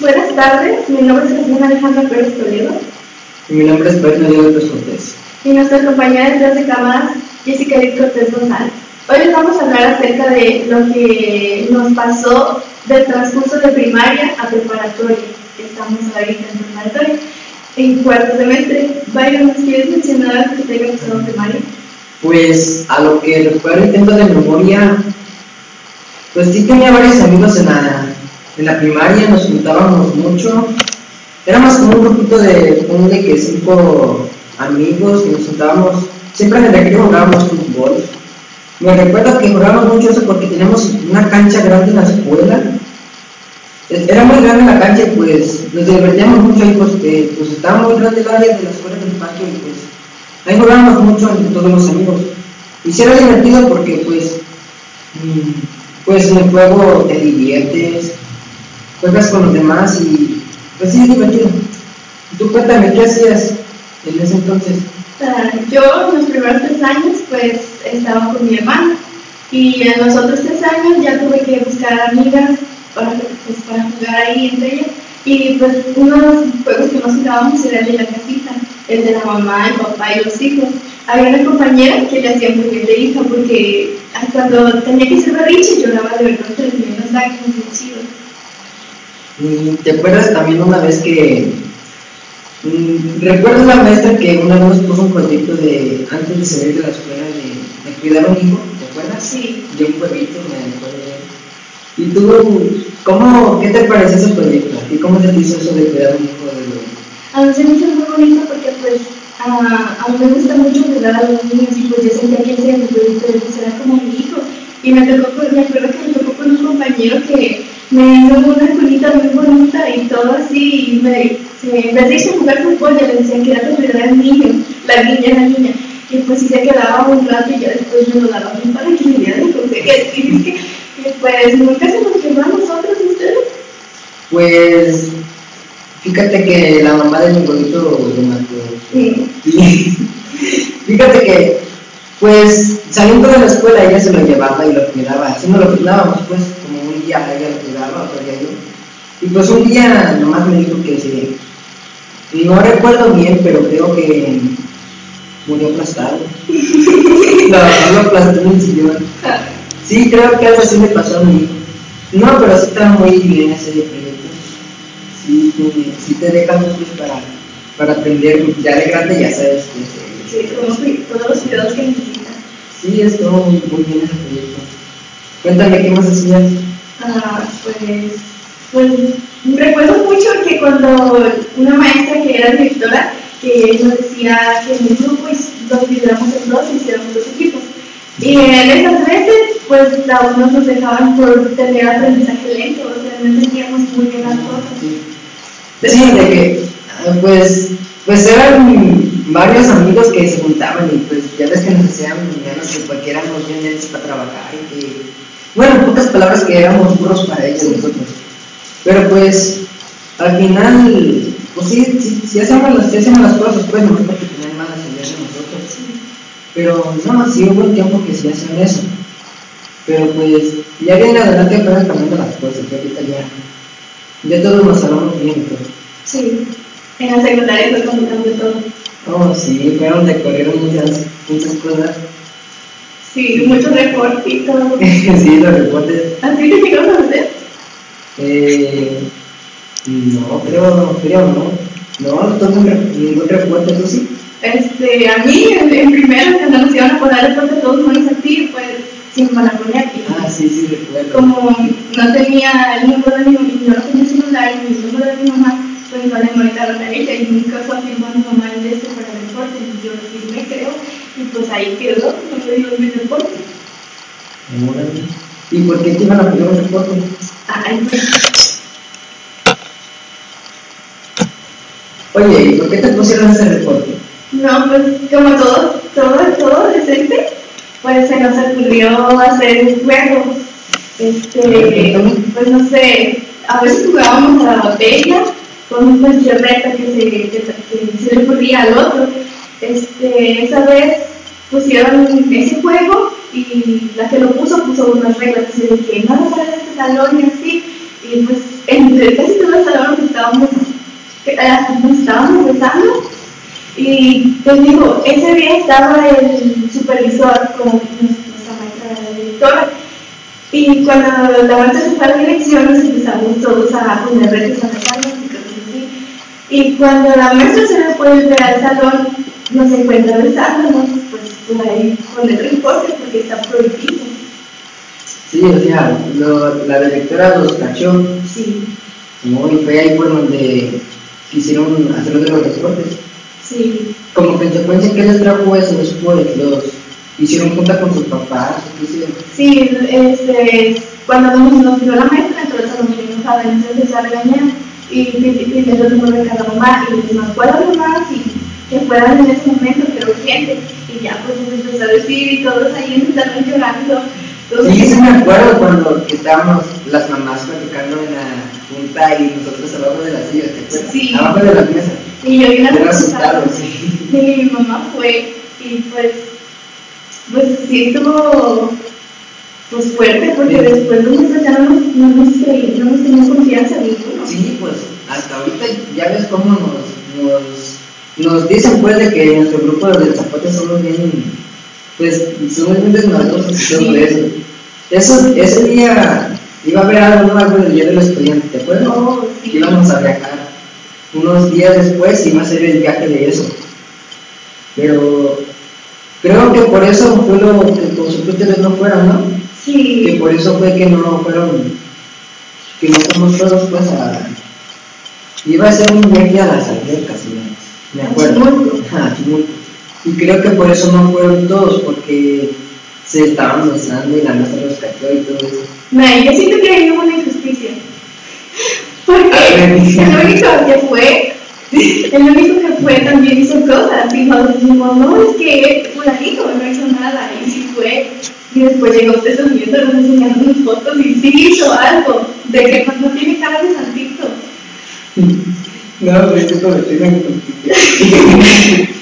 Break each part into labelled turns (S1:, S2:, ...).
S1: Buenas tardes, mi nombre es Cristina Alejandra Pérez Toledo.
S2: Y mi nombre es Pedro López Cortés.
S1: Y nuestra compañera de clase cámaras, Jessica Edith Cortés González. Hoy les vamos a hablar acerca de lo que nos pasó del transcurso de primaria a preparatoria. Estamos ahorita en preparatoria. En cuarto semestre, Byron, ¿nos quieres mencionar algo que te haya pasado en primaria?
S2: Pues a lo que recuerdo intento de memoria, pues sí tenía varios amigos en la, en la primaria, nos juntábamos mucho. Éramos como un grupito de, de que cinco amigos que nos juntábamos. Siempre en el recreo jugábamos fútbol. Me recuerdo que jugábamos mucho eso porque teníamos una cancha grande en la escuela. Era muy grande la cancha y pues nos divertíamos mucho ahí porque pues estaba muy grande el área de la escuela del patio y pues ahí jugábamos mucho entre todos los amigos. Y sí era divertido porque pues, mm, pues en el juego te diviertes, juegas con los demás y pues sí es divertido. Tú cuéntame, ¿qué hacías en ese entonces?
S1: yo en los primeros tres años pues estaba con mi hermana y en los otros tres años ya tuve que buscar amigas para, pues, para jugar ahí entre ellas y pues uno de los juegos que nos jugábamos era el de la casita, el de la mamá, el papá y los hijos. Había una compañera que le hacía muy bien de hija porque cuando tenía que ser berrinche lloraba de tenía las lágrimas
S2: y ¿Te acuerdas también una vez que Mm, recuerdo una maestra que una vez nos puso un proyecto de, antes de salir de la escuela, de, cuidar a un hijo, ¿te acuerdas?
S1: Sí.
S2: De un pueblito, me acuerdo. ¿Y tú, cómo, qué te parece ese proyecto? ¿Y cómo te hizo eso de cuidar a un hijo de bebé?
S1: A mí se me hizo muy bonito porque, pues, a, a mí me gusta mucho cuidar a los niños y, pues, yo sentía que ese proyecto era como mi hijo. Y me tocó, me acuerdo que me tocó con un compañero que me hizo una culita muy bonita y todo así, y me, se, en vez de jugar fútbol, ya le decía que era que era el niño, la niña, la niña, y pues sí se quedaba un rato y ya después me lo daba bien para que me diera de conseguir, y que, pues nunca se nos quedó a nosotros, ustedes.
S2: Pues, fíjate que la mamá de mi abuelito lo mató. Sí. fíjate que, pues, saliendo de la escuela ella se lo llevaba y lo cuidaba, así no lo cuidábamos, pues, día ella lo cuidaba, otro día yo. Y pues un día nomás me dijo que sí. Y no recuerdo bien, pero creo que murió aplastado. no, lo aplastó en el sillón. Sí, creo que algo así me pasó a mí. No, pero sí está muy bien ese proyecto. Sí, sí te deja mucho para, para aprender. Ya de grande ya sabes
S1: que Sí, todos los cuidados que necesitas.
S2: Sí, estuvo muy, muy bien ese proyecto. Cuéntame qué más hacías.
S1: Ah, pues, pues recuerdo mucho que cuando una maestra que era directora, que nos decía que en el grupo los dividiéramos en dos y hiciéramos dos equipos. Y en esas veces, pues unos nos dejaban por tener aprendizaje lento, o sea, no entendíamos muy bien las cosas.
S2: Sí, de que, pues, pues eran varios amigos que se juntaban y pues ya ves que nos hacían menos que cualquiera éramos bien lentos para trabajar y que bueno, en pocas palabras que éramos burros para ellos nosotros. Pero pues, al final, pues sí, sí, hacemos, las, hacemos las cosas, pues, no porque tenían malas ideas de nosotros. Pero no, sí hubo un tiempo que sí hacían eso. Pero pues, ya viene adelante fueron cambiando las cosas, que ahorita ya, ya todos nos hablamos bien, pues.
S1: Sí, en la secundaria fue cambió todo.
S2: Oh, sí, fueron, recorrieron muchas, muchas cosas.
S1: Sí, muchos reportitos.
S2: sí, los reportes.
S1: ¿Así que llegamos a hacer?
S2: Eh, no, creo, creo no. No, no tengo ningún reporte, ¿tú sí?
S1: Este, a mí, en, primero, cuando nos iban a poner reporte todos menos a ti,
S2: Ah, sí, sí, recuerdo.
S1: Como no tenía el número de mi no tenía celular y el número de mi mamá, pues igual le marcaron a ella y nunca fue a mi mamá el de este para el reporte. Y yo firmé, creo y pues ahí quedó, no me dio mi reporte.
S2: ¿Y por qué te iban a pedir un reporte?
S1: Ay.
S2: Oye, ¿y por qué te pusieron ese reporte?
S1: No, pues como todo, todo, todo decente, pues se nos ocurrió hacer un juego. Este, pues no sé, a veces jugábamos a la botella con cualquier reto que se, que, que se le ocurría al otro este, esa vez pusieron ese juego y la que lo puso puso unas reglas así de que no sale de este salón y así. Y pues entre casi todas las estábamos, uh, nos estábamos besando. Y te digo, ese día estaba el supervisor con nuestra maestra, la directora. Y cuando la maestra se fue a la dirección, nos empezamos todos a poner retos a la cosas así. Y cuando la maestra se le puede al salón, nos encuentra besándonos, pues por ahí con el reporte porque está prohibido.
S2: Sí, o sea, lo, la directora los cachó.
S1: Sí.
S2: y fue ahí por donde quisieron hacer los reportes.
S1: Sí.
S2: Como consecuencia, ¿qué les trajo eso después? ¿Los hicieron junta con sus papás?
S1: Sí, este, cuando nos, nos dio la maestra, entonces nos vinimos a ver, empezó a regañar y primero el número de cada mamá y dijo, ¿puedo mamá? Sí que fueran en ese momento, pero urgente. Y ya pues empezó a decir y todos ahí empezaron llorando.
S2: Sí, sí me acuerdo cuando estábamos las mamás platicando en la junta y nosotros abajo de las sillas,
S1: Sí.
S2: Abajo de las mesas.
S1: Y yo vine
S2: a asustado, sí.
S1: Y mi mamá fue, y pues, pues sí estuvo pues fuerte, porque después nosotros ya no nos, no nos, no nos teníamos confianza ninguno.
S2: Sí, pues hasta ahorita ya ves cómo nos, nos nos dicen pues de que nuestro grupo de zapatos somos bien, pues somos bien desmadrosos y todo eso. eso. Ese día iba a haber algo, algo del día del estudiante, ¿te acuerdas?
S1: Oh, sí.
S2: Íbamos a viajar. Unos días después iba a ser el viaje de eso. Pero creo que por eso fue lo que su ustedes no fueron, ¿no?
S1: Sí.
S2: Que por eso fue que no fueron, que no somos todos pues a... Iba a ser un viaje a las albercas, ¿no? Me acuerdo. Y creo que por eso no fueron todos, porque se estaban besando y la mesa los cayó y todo eso.
S1: No, yo siento que hay una injusticia. Porque el único que fue, el único que fue también hizo cosas. Y nos dijimos, no, es que fulanito no hizo nada. Y sí fue. Y después llegó usted subiendo, nos enseñaron unas fotos y sí hizo algo. De que no tiene cara de santito.
S2: No, pero es que lo tengo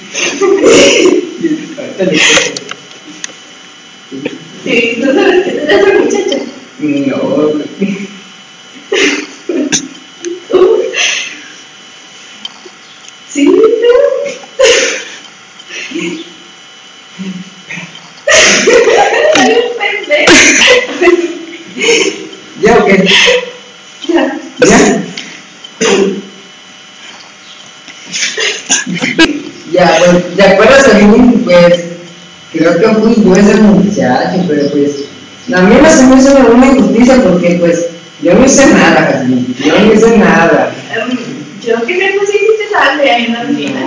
S1: Sí, ¿tú sabes que te muchacha?
S2: No. ¿Ya o qué?
S1: Ya.
S2: ¿Ya? ya, pues, ¿te acuerdas a mí? Pues, creo que fui yo ese muchacho, pero pues, a mí me se me hizo una injusticia porque, pues, yo no hice nada, Jasmine, yo no hice nada.
S1: yo que me pusiste sangre ahí en la
S2: piscina.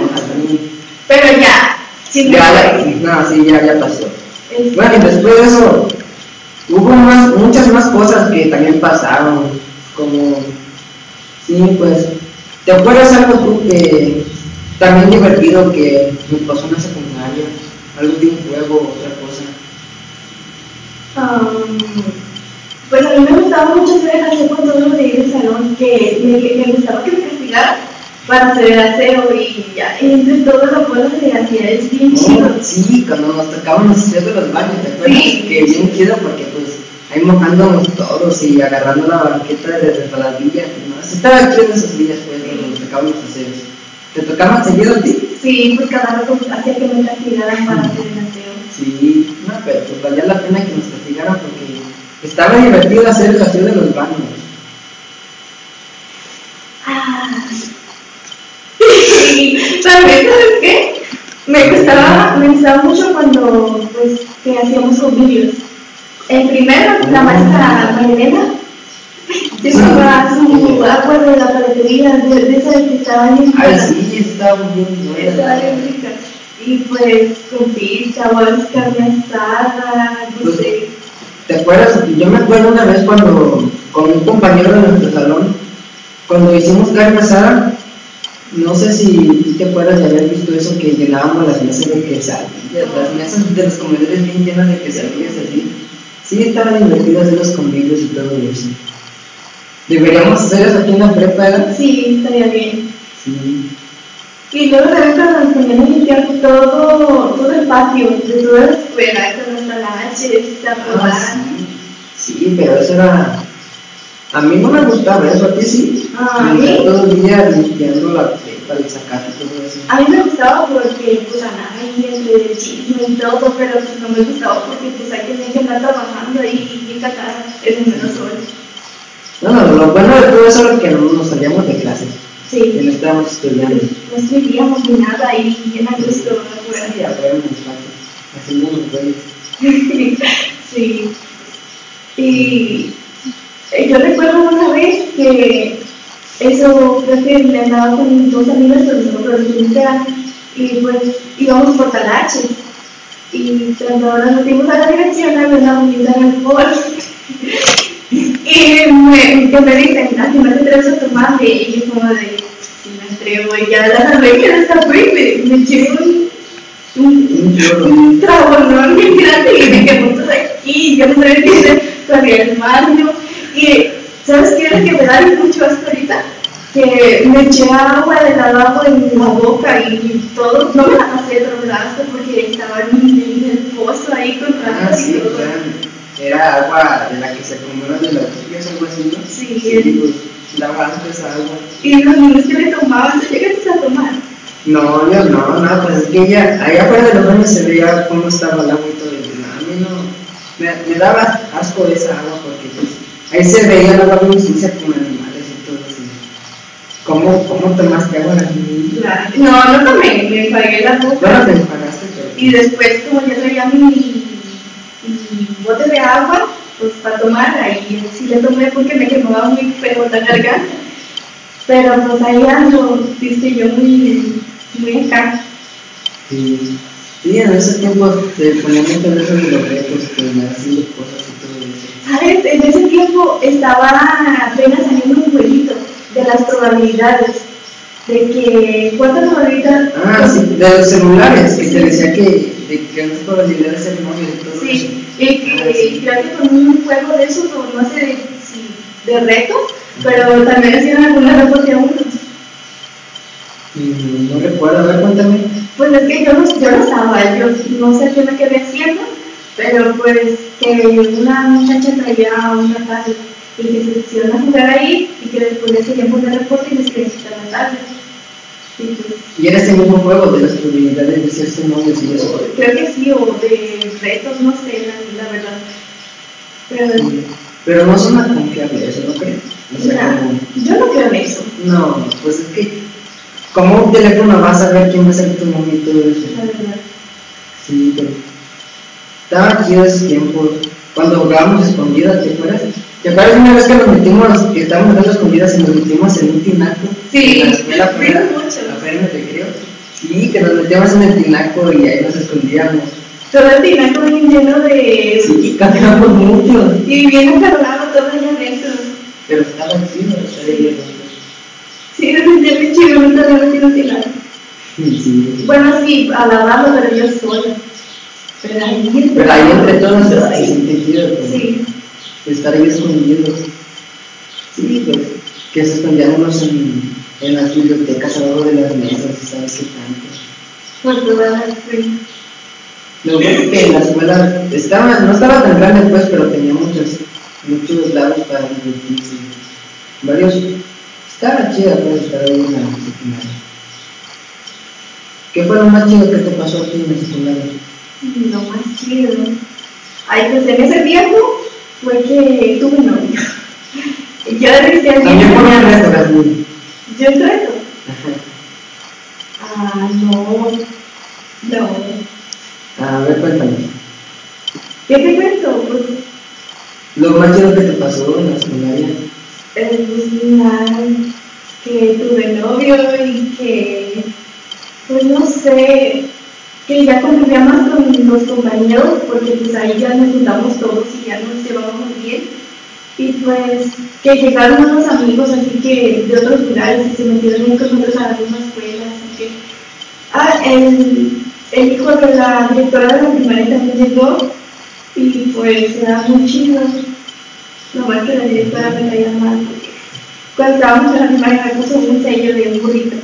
S1: pero ya, sin
S2: ya, No, sí, ya, ya pasó. Bueno, y después de eso, hubo más, muchas más cosas que también pasaron, como, sí, pues, ¿te acuerdas algo tú que también divertido que me pasó en la secundaria, algo de un juego, otra cosa.
S1: Um, pues a mí me gustaba mucho hacer aseo con todos los de del salón, que me, me, gustaba que me castigaran para hacer el aseo y ya, entre todos los juegos de hacía es bien chido.
S2: Sí, cuando nos tocaban los aseos de los baños, ¿te acuerdas? Sí. Que bien chido porque pues ahí mojándonos todos y agarrando la banqueta de resbaladilla. ¿no? Estaba chido esos días pues, cuando nos tocaban los aseos. ¿Te tocaba seguido a ti?
S1: Sí, pues cada rato hacía que me castigaran para hacer el aseo.
S2: Sí, no, pero pues valía la pena que nos castigaran porque estaba divertido hacer el aseo de los baños.
S1: Ah. También, ¿sabes qué? Me gustaba, me gustaba mucho cuando, pues, que hacíamos convivios. El primero, la maestra Marilena, Llevaba su agua de la paletería, de, esa que estaba bien
S2: Ay, sí, estaba bien
S1: buena. Estaba bien rica. Y pues con pizza, o carne asada, no pues, sé.
S2: ¿Te acuerdas? Yo me acuerdo una vez cuando, con un compañero de nuestro salón, cuando hicimos carne asada, no sé si te acuerdas de haber visto eso que llenábamos las mesas de quesadillas, las mesas de los comedores bien llenas de quesadillas así. Sí, estaban divertidos hacer los convivios y todo eso. Deberíamos hacer eso aquí en la prepa, ¿verdad?
S1: Sí, estaría bien.
S2: Sí.
S1: Y luego también cuando nos poníamos a limpiar todo, todo el patio, de toda la escuela, con los talaches, la
S2: ah, sí. sí, pero eso era. A mí no me gustaba eso, a ti sí.
S1: Ah,
S2: Y
S1: ¿sí?
S2: Todo el día limpiando la prepa, el zacate, todo eso.
S1: A mí me gustaba porque pues andaba ahí entre el chisme y todo, pero no me gustaba porque pues hay que que andar trabajando ahí bien catada en menos horas.
S2: No, no, lo bueno de todo eso era que no nos salíamos de clase, que
S1: Sí,
S2: no estábamos estudiando.
S1: no escribíamos ni nada ahí bien a gusto afuera.
S2: Sí, afuera en el patio, haciendo los güeyes.
S1: sí. Y yo recuerdo una vez que eso creo que me andaba con dos amigas, pero nosotros nunca, y pues íbamos por Talache. Y cuando nos metimos a la dirección, bonita en el foro. Y me, que me dicen, así me atreves a tomar, y yo como de, si me atrevo, y ya la agarré que esta fue, me, me eché un, un,
S2: Un
S1: un trabonón bien grande y me todo aquí, yo me traía que corrí al baño y ¿sabes qué es lo que me da mucho hasta ahorita? Que me eché agua de lavabo en la boca y todo, no me la pasé de brazo porque estaba en, en el pozo ahí con
S2: Ah,
S1: ratas y
S2: sí,
S1: todo.
S2: ya. Era agua de la que se acumula de las lluvias, algo así, ¿no?
S1: Sí.
S2: pues daba asco esa agua.
S1: Y los niños que le tomaban, ¿te llegaste a tomar?
S2: No, yo no, no, pues es que ella, allá afuera de los baños se veía cómo estaba el agua y todo. Y a mí no, me, me daba asco esa agua porque pues, ahí se veía bien sucia con animales y todo así. ¿Cómo, cómo tomaste agua?
S1: Claro. No, no tomé, me pagué la boca.
S2: Bueno, te pero...
S1: Y después, como ya traía mi, mi bote de agua, pues para tomar, ahí sí le tomé porque me quemaba muy feo la garganta. Pero pues ahí ando, dice yo, muy, muy acá.
S2: Sí, sí, en ese tiempo se ponía mucho de eso de los retos, que me haciendo cosas.
S1: ¿Sabes? En ese tiempo estaba apenas saliendo un jueguito de las probabilidades. De que, ¿cuántas probabilidades?
S2: Ah, sí, de los celulares, que te decía que, de que no es probabilidad de ser novio y todo eso.
S1: Sí, y que
S2: Ah, sí.
S1: creo que con un juego de esos, o no sé si de reto, pero también hacían algunas retos de unos.
S2: Mm, No recuerdo, a ver, cuéntame.
S1: Pues es que yo no, yo no estaba, yo no sé qué me quedé haciendo, pero pues que una muchacha traía una tablet y que se pusieron a jugar ahí y que después le querían poner reporte y les querían quitar la tablet. Y pues,
S2: Y era ese mismo juego de las probabilidades de serse novios y eso.
S1: creo que sí, o de retos, no sé, la, la verdad. Pero
S2: Sí, Pero no son tan confiables, eso no creo. O sea,
S1: mira,
S2: como-
S1: yo no creo en eso,
S2: no, pues es que, como un teléfono vas a ver quién va a ser tu eso.
S1: la verdad.
S2: Sí, pero estaba chido esos tiempos. Cuando jugábamos escondidas, ¿te acuerdas? ¿Te acuerdas una vez que nos metimos, que estábamos jugando escondidas y nos metimos en un tinaco?
S1: Sí,
S2: en la escuela
S1: sí,
S2: afuera, en el recreo. Sí, que nos metíamos en el tinaco y ahí nos escondíamos.
S1: Todo el tinaco bien lleno de...
S2: Sí, caminamos mucho,
S1: Y bien encarnado todo allá adentro.
S2: pero estaba chido estar ahí nosotros.
S1: Sí, me sentía bien chido, me estaba metiendo en tinaco.
S2: Sí, sí.
S1: Bueno, sí, alabando, pero yo sola. Pero ahí,
S2: Pero ahí entre todos se pues,
S1: Sí,
S2: estar ahí escondidos. Sí, pues, que se escondían unos en, en las bibliotecas abajo de las mesas, ¿sabes qué tanto?
S1: por todas las sí.
S2: Lo bueno que en la escuela estaba, no estaba tan grande pues, pero tenía muchos, muchos lados para divertirse. Varios, estaba chida pues estar ahí en la secundaria. ¿Qué fue lo más chido que te pasó a ti en la secundaria?
S1: Lo más chido. Ay, pues en ese tiempo fue que tuve novio. Yo decía
S2: También fue un reto, Gasly.
S1: Yo en reto.
S2: Ajá.
S1: Ah, no. No.
S2: A ver, cuéntame.
S1: ¿Qué te cuento? Pues,
S2: Lo más chido que te pasó en la secundaria.
S1: eh, pues nada, que tuve novio y que, pues no sé, que ya convivía más con los compañeros porque pues ahí ya nos juntamos todos y ya nos llevábamos bien. Y pues que llegaron unos amigos así que de otros lugares y se metieron con nosotros a la misma escuela, así que... Ah, el, el hijo de la directora de la primaria también llegó y pues era muy chido. Lo más que la directora me caía mal porque cuando estábamos en la primaria me puso un sello de un burrito.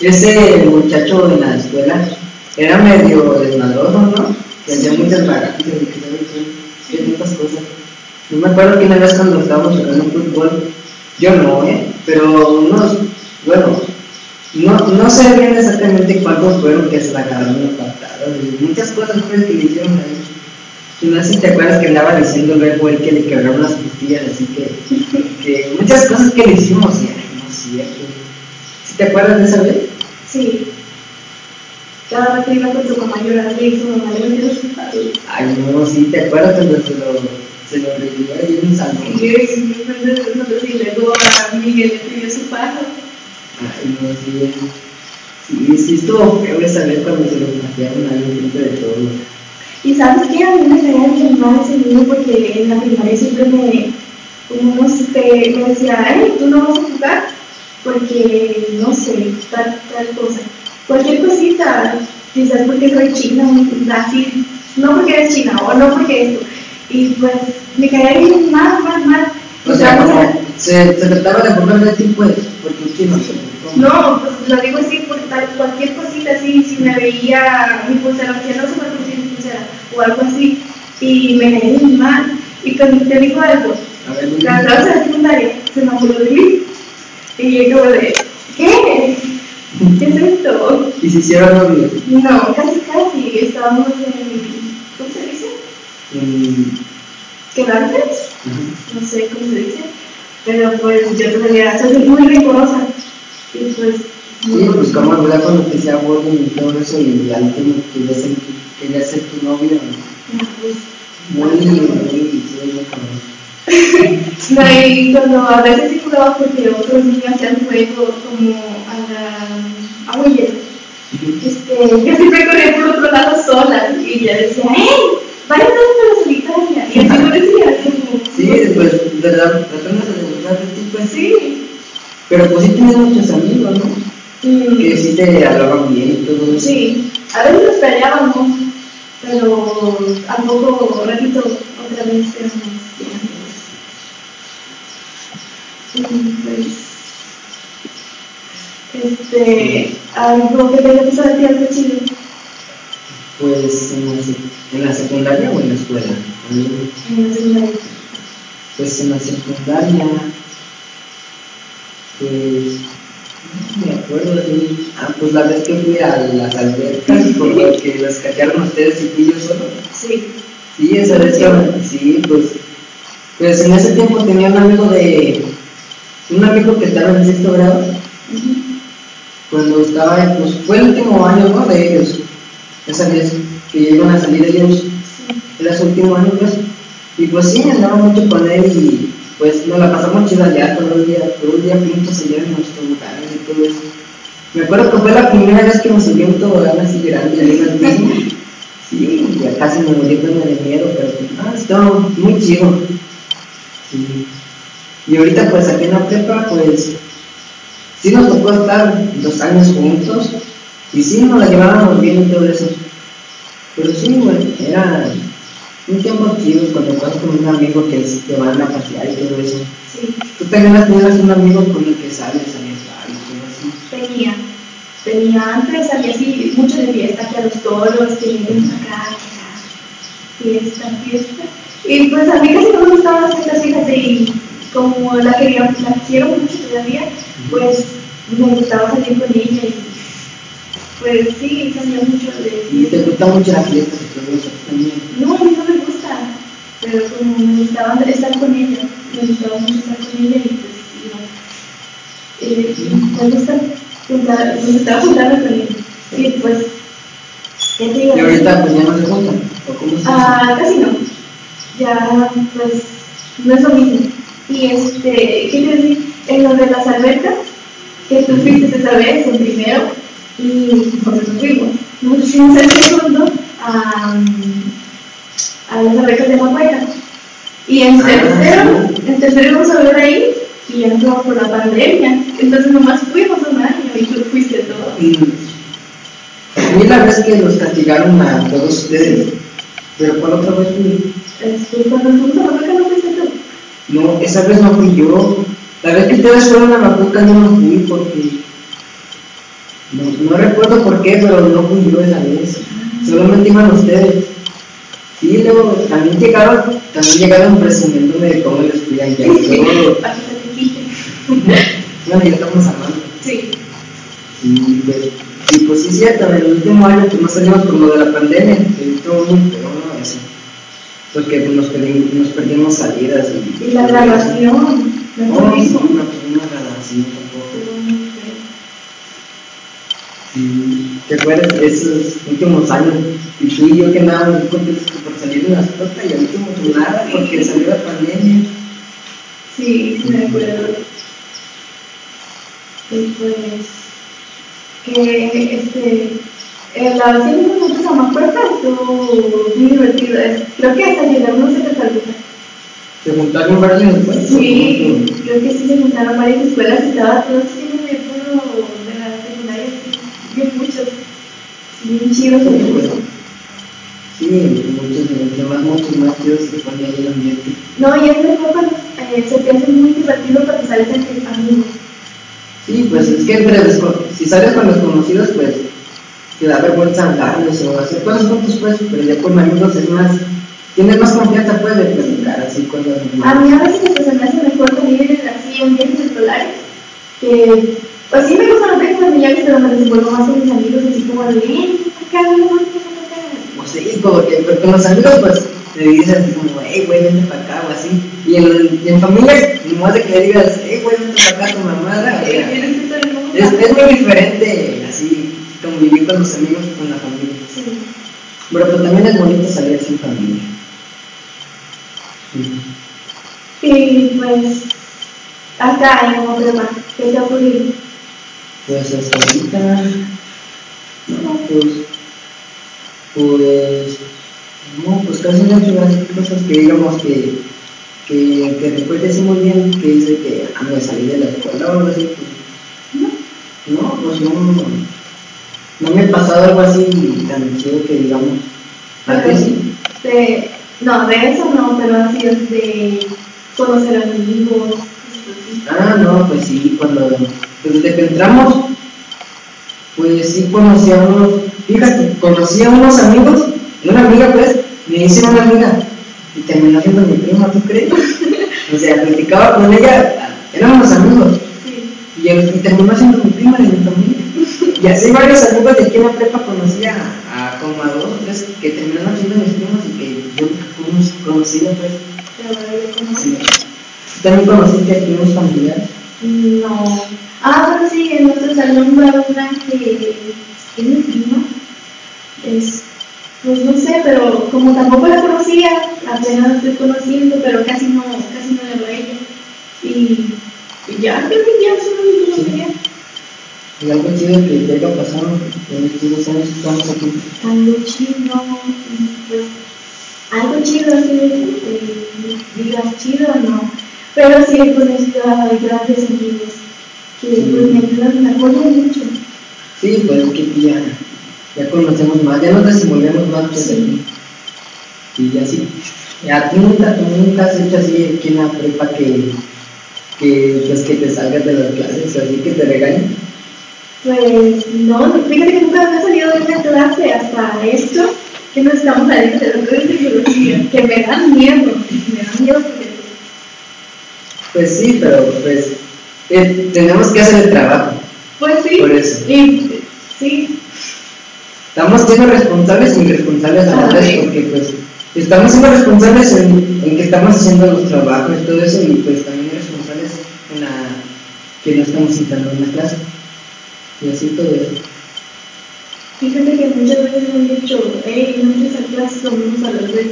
S2: Ese muchacho en la escuela era medio desmadroso, ¿no? Que hacía muchas lagartijas y tantas cosas. Yo me acuerdo que una vez cuando estábamos jugando fútbol, yo no, ¿eh? Pero unos, bueno, no, no sé bien exactamente cuántos fueron que se la agarraron la patada. Muchas cosas fueron que le hicieron ahí. Y no sé si te acuerdas que andaba diciendo el verbo que le quebraron las costillas, así que, que muchas cosas que le hicimos, y ay, no es cierto. ¿Sí te acuerdas de esa vez?
S1: Sí. Cada vez que iba con tu mamá llorar, le hizo mamá le metió los zapatos.
S2: Ay, no, sí, ¿te acuerdas cuando se lo, se lo revivió ahí en un salón?
S1: Y yo y después de nosotros y luego a Miguel le pidió su paso.
S2: Ay, no, sí, sí, sí, estuvo feo esa vez cuando se lo patearon ahí enfrente de todos.
S1: Y sabes qué, a mí me caía bien mal ese niño porque en la primaria siempre me, como no sé, me decía, ay, tú no vas a jugar porque, no sé, tal, tal cosa. Cualquier cosita, quizás porque soy china, así, no porque eres china o no porque esto. Y pues me caía bien mal, mal, mal.
S2: O sea, como se, se trataba de burlar de ti, pues, porque usted no se
S1: No, pues lo digo así por tal, cualquier cosita así, si me veía mi pulsera, que no se me pusía mi pulsera, o algo así, y me caía bien mal. Y cuando te digo algo,
S2: A ver, dime.
S1: la clase de secundaria se me ocurrió de mí. Y yo como de, ¿qué? ¿Qué es esto?
S2: ¿Y se hicieron novios?
S1: No, casi casi, estábamos en, ¿cómo se dice?
S2: Mm,
S1: ¿Quedantes?
S2: ajá.
S1: No sé cómo se dice. Pero pues yo todavía soy muy rigorosa. Y pues,
S2: Sí, pues como hablar cuando te sea bullying y todo eso y al último quería ser, quería ser tu novio.
S1: no, pues,
S2: Muy, muy, sí, muy cabrón.
S1: No, y cuando a veces jugaba porque otros niños hacían juego como a la hielo, este, yo siempre corría por otro lado sola y ella decía, ¡Hey! ¡Vaya todos por la solitaria! Y así me decía, como,
S2: Sí, pues, ¿verdad? Tratando de burlar de pues sí.
S1: sí.
S2: Pero pues sí tienes muchos amigos, ¿no?
S1: Mm,
S2: Que sí te hablaban bien y todo eso.
S1: Sí, a veces nos peleábamos, pero a poco ratito otra vez éramos bien amigos. Y pues, este, algo que te haya pasado a ti algo chido.
S2: Pues en la, secundaria o en la escuela.
S1: En la secundaria.
S2: Pues en la secundaria, pues no me acuerdo de mí. Ah, pues la vez que fui a las albercas, por lo que las catearon ustedes y fui yo solo.
S1: Sí.
S2: Sí, esa vez que, sí, pues, pues en ese tiempo tenía un amigo de, un amigo que estaba en sexto grado, cuando estaba, pues fue el último año, ¿no? De ellos, esa vez que iban a salir ellos,
S1: Sí.
S2: era su último año, pues, y pues sí, andaba mucho con él y pues nos la pasamos chida allá todo el día, todo el día juntos allá en nuestro lugar y todo eso. Me acuerdo que fue la primera vez que me subí un tobogán así grande ahí en el. Sí, ya casi me morí con de miedo, pero ah, estuvo muy chido. Sí. Y ahorita pues aquí en la prepa, pues, sí nos tocó estar dos años juntos y sí nos la llevábamos bien y todo eso. Pero sí, güey, era un tiempo chido cuando estás con un amigo que es- te van a pasear y todo eso.
S1: Sí.
S2: Tú también tenido un amigo con el que sales a viajar y todo eso.
S1: Tenía. Tenía antes, había así mucho de fiesta, que a los toros, que vienen acá. Fiesta, fiesta. Y pues a mí casi no me gustaban las fiestas, fíjate, y como la quería, la quiero mucho todavía, pues me gustaba salir con ella y pues sí, salía mucho de
S2: Y te gusta mucho la fiesta y todo eso también.
S1: No, a mí no me gusta, pero como me gustaba estar con ella, me gustaba mucho estar con ella y pues iba. Eh, me gusta juntar, me gustaba juntarme con ella. Y pues, ¿qué te digo?
S2: Y ahorita pues ya no se juntan. ¿O cómo se
S1: Ah, casi no. Ya, pues, no es lo mismo. Y este, ¿qué te iba a decir? En lo de las albercas, que tú fuiste esa vez, en primero, y pues nos fuimos. Nos fuimos en segundo a, a las albercas de Macueca. Y en
S2: Ah,
S1: tercero, en tercero íbamos a ver ahí, y ya nos fuimos por la pandemia. Entonces nomás fuimos un año y tú fuiste todo.
S2: Mm. A mí la vez que los castigaron a todos ustedes, pero ¿cuál otra vez fui?
S1: Este, cuando fuimos a Macueca no fuiste.
S2: No, esa vez no fui yo. La vez que ustedes fueron a Macuca yo no fui porque... No, no recuerdo por qué, pero no fui yo esa vez. Solamente iban ustedes. Sí, luego también llegaron, también llegaron presumiéndome de cómo les fui allá todo.
S1: Que.
S2: Bueno, ya estamos hablando.
S1: Sí.
S2: Y pues, y pues sí es cierto, en el último año pues no salimos lo de la pandemia, que estuvo muy feo, ¿no? Eso. Porque nos, perdimos, nos perdimos salidas y...
S1: Y la grabación,
S2: No,
S1: no
S2: no,
S1: fue mismo.
S2: no, una grabación tampoco. Sí, ¿Te acuerdas de esos últimos años? Y tú y yo que muy contentos por salir de las costas y al último pues nada, porque salió la pandemia.
S1: Sí, sí me acuerdo. Y pues, que este, en la vez que nosotros a Macuerta estuvo muy divertido. Es- Creo que hasta llegamos a Cataluña.
S2: ¿Se juntaron varios después?
S1: Sí, creo que sí se juntaron varias escuelas y estaba todos llenos de puro de la secundaria, bien muchos. Sí, bien chidos.
S2: Sí, pues, Sí, muchos, entre más muchos más tíos se pone ahí el ambiente.
S1: No, y este fue cuando eh, se te hace muy divertido cuando sales entre amigos.
S2: Sí, pues es que entre si sales con desconocidos, pues te da vergüenza hablarles o hacer cosas juntos, pues, pero ya con amigos es más, tienes más confianza, pues, de platicar así cosas
S1: A
S2: normales.
S1: mí a veces se me hace mejor salir así en viajes escolares, que pues sí me gustan los viajes familiares, pero me desenvuelvo más con mis amigos, así como de, ven, acá.
S2: O sí, porque con los amigos, pues, le dices así como, hey, güey, vente para acá, o así. Y en, y en familia, ni más de que le digas, hey, güey, vente para acá, tu mamada. o sea,
S1: ¿Quieres que te lo
S2: es, es muy diferente, convivir con los amigos que con la familia.
S1: Sí.
S2: Pero pues también es bonito salir sin familia. Sí.
S1: Y pues, acá en Monterrey, ¿qué te ha ocurrido?
S2: Pues hasta ahorita, no, pues, pues, no, pues casi no grandes cosas que digamos que, que, que recuerdes muy bien, que dice que ah, me salí de la escuela o algo así, pues, no, no, pues no, no me ha pasado algo así tan chido que digamos, antes sí.
S1: De, no, de eso no, pero así es de conocer amigos.
S2: Ah, no, pues sí, cuando pues desde que entramos, pues sí conocí a unos, fíjate, conocí a unos amigos, una amiga pues, me hice una amiga y terminó siendo mi prima, ¿tú crees? o sea, platicaba con ella, éramos amigos
S1: Sí.
S2: y, y terminó siendo mi prima familia. Y así varios amigos de aquí en la prepa conocí a, como a dos tres que terminaron siendo primos y que yo conoc- conocía pues.
S1: Pero
S2: Sí. También conociste aquí unos familiares.
S1: No. Ah, sí, en nuestro salón va una que es mi prima. Es, pues no sé, pero como tampoco la conocía, apenas la estoy conociendo, pero casi no, casi no le veo a ella. Y, y ya, creo que ya solo mi conocía.
S2: Y algo chido que te haya pasado en estos años que estamos aquí.
S1: Algo chido, pues, algo chido, así, eh, digas chido, no. Pero sí he conocido a grandes amigos que pues me ayudan, me apoyan mucho.
S2: Sí, pues es que ya, ya conocemos más, ya nos desenvolvemos más pues,
S1: Sí.
S2: Y ya sí. Ya tú nunca, tú nunca has hecho así aquí en la prepa que, que, pues, que te salgas de las clases, así que te regañen.
S1: Pues no, fíjate que nunca me he salido de una clase hasta esto, que no estamos saliendo de de biología, que me dan miedo, me dan miedo porque
S2: Pues sí, pero pues eh, tenemos que hacer el trabajo.
S1: pues sí,
S2: Por eso.
S1: y sí,
S2: Estamos siendo responsables y irresponsables a la vez,
S1: sí.
S2: porque pues estamos siendo responsables en, en que estamos haciendo los trabajos y todo eso, y pues también responsables en la que no estamos entrando en la clase. Y así todo eso.
S1: fíjate que muchas veces me han dicho, hey, no a clases, vamos a los de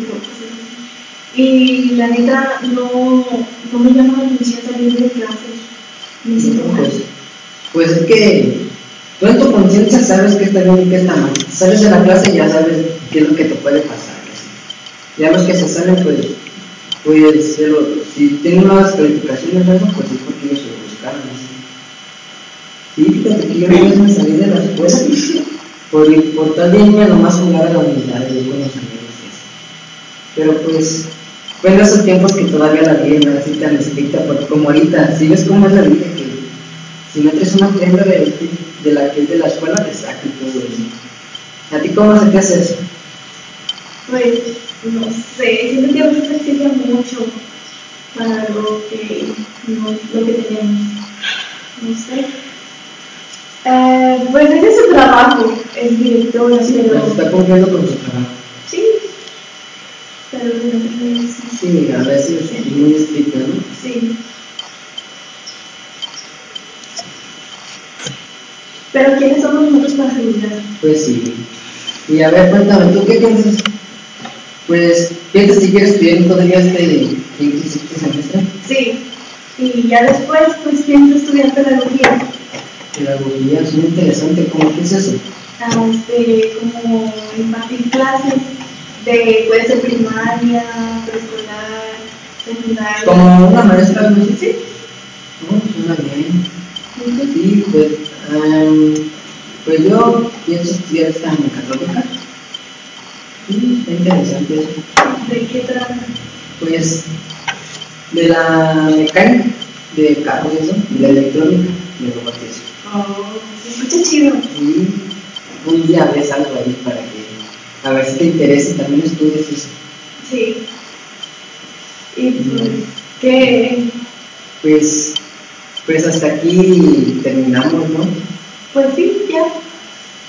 S1: Y la neta no, no me llama la atención salir de clases, me siento mal.
S2: Pues, pues es que tú en tu conciencia sabes que está bien y que está mal. Sales de la clase y ya sabes qué es lo que te puede pasar. Ya los que se salen, pues, pues, pero si tienen nuevas calificaciones, pues es porque ellos se lo buscaron. así. Sí, yo una vez me salí de la escuela por, por tal día niña nomás jugar a la unidad y con los amigos. y. Pero pues, fue esos tiempos que todavía la vida no era así tan estricta, porque como ahorita, si ves cómo es la vida, que si no una prenda de, de la que es de la escuela, te saca y todo eso. ¿A ti cómo se te hace eso?
S1: pues, no sé, siento que a veces exige mucho para lo que, no, lo que tenemos. No sé. Eh, pues ese es su trabajo, es directora, pero...
S2: Está cumpliendo con su trabajo.
S1: Sí, pero sí.
S2: Sí, a veces es muy estricta, ¿no?
S1: Sí. Pero ¿quiénes somos nosotros para juzgar?
S2: Pues sí. Y a ver, cuéntame, ¿tú qué piensas? Pues, ¿piensas si quieres estudiar todavía este quinto y sexto semestre?
S1: Sí. Y ya después, pues pienso estudiar pedagogía.
S2: Pedagogía es muy interesante, ¿cómo que es eso?
S1: Ah, este, como impartir clases de, puede ser primaria, preescolar, secundaria.
S2: Como una maestra, ¿no?
S1: Sí.
S2: No, suena bien. Sí, pues, pues yo pienso estudiar esta mecatónica. Sí, está interesante eso.
S1: ¿De qué trata?
S2: Pues, de la mecánica, de carros y eso, y la electrónica, de robotización.
S1: Escucha chido.
S2: Y un día ves algo ahí para que, a ver si te interesa y también estudies eso.
S1: Sí. Y pues, ¿qué?
S2: Pues, pues hasta aquí terminamos, ¿no?
S1: Pues sí, ya.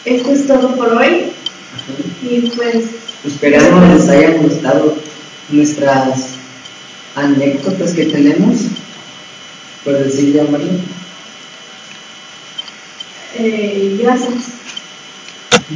S1: Esto es todo por hoy.
S2: Ajá.
S1: Y pues,
S2: Esperamos les hayan gustado nuestras anécdotas que tenemos, por decir llamarlo.
S1: Eh, gracias.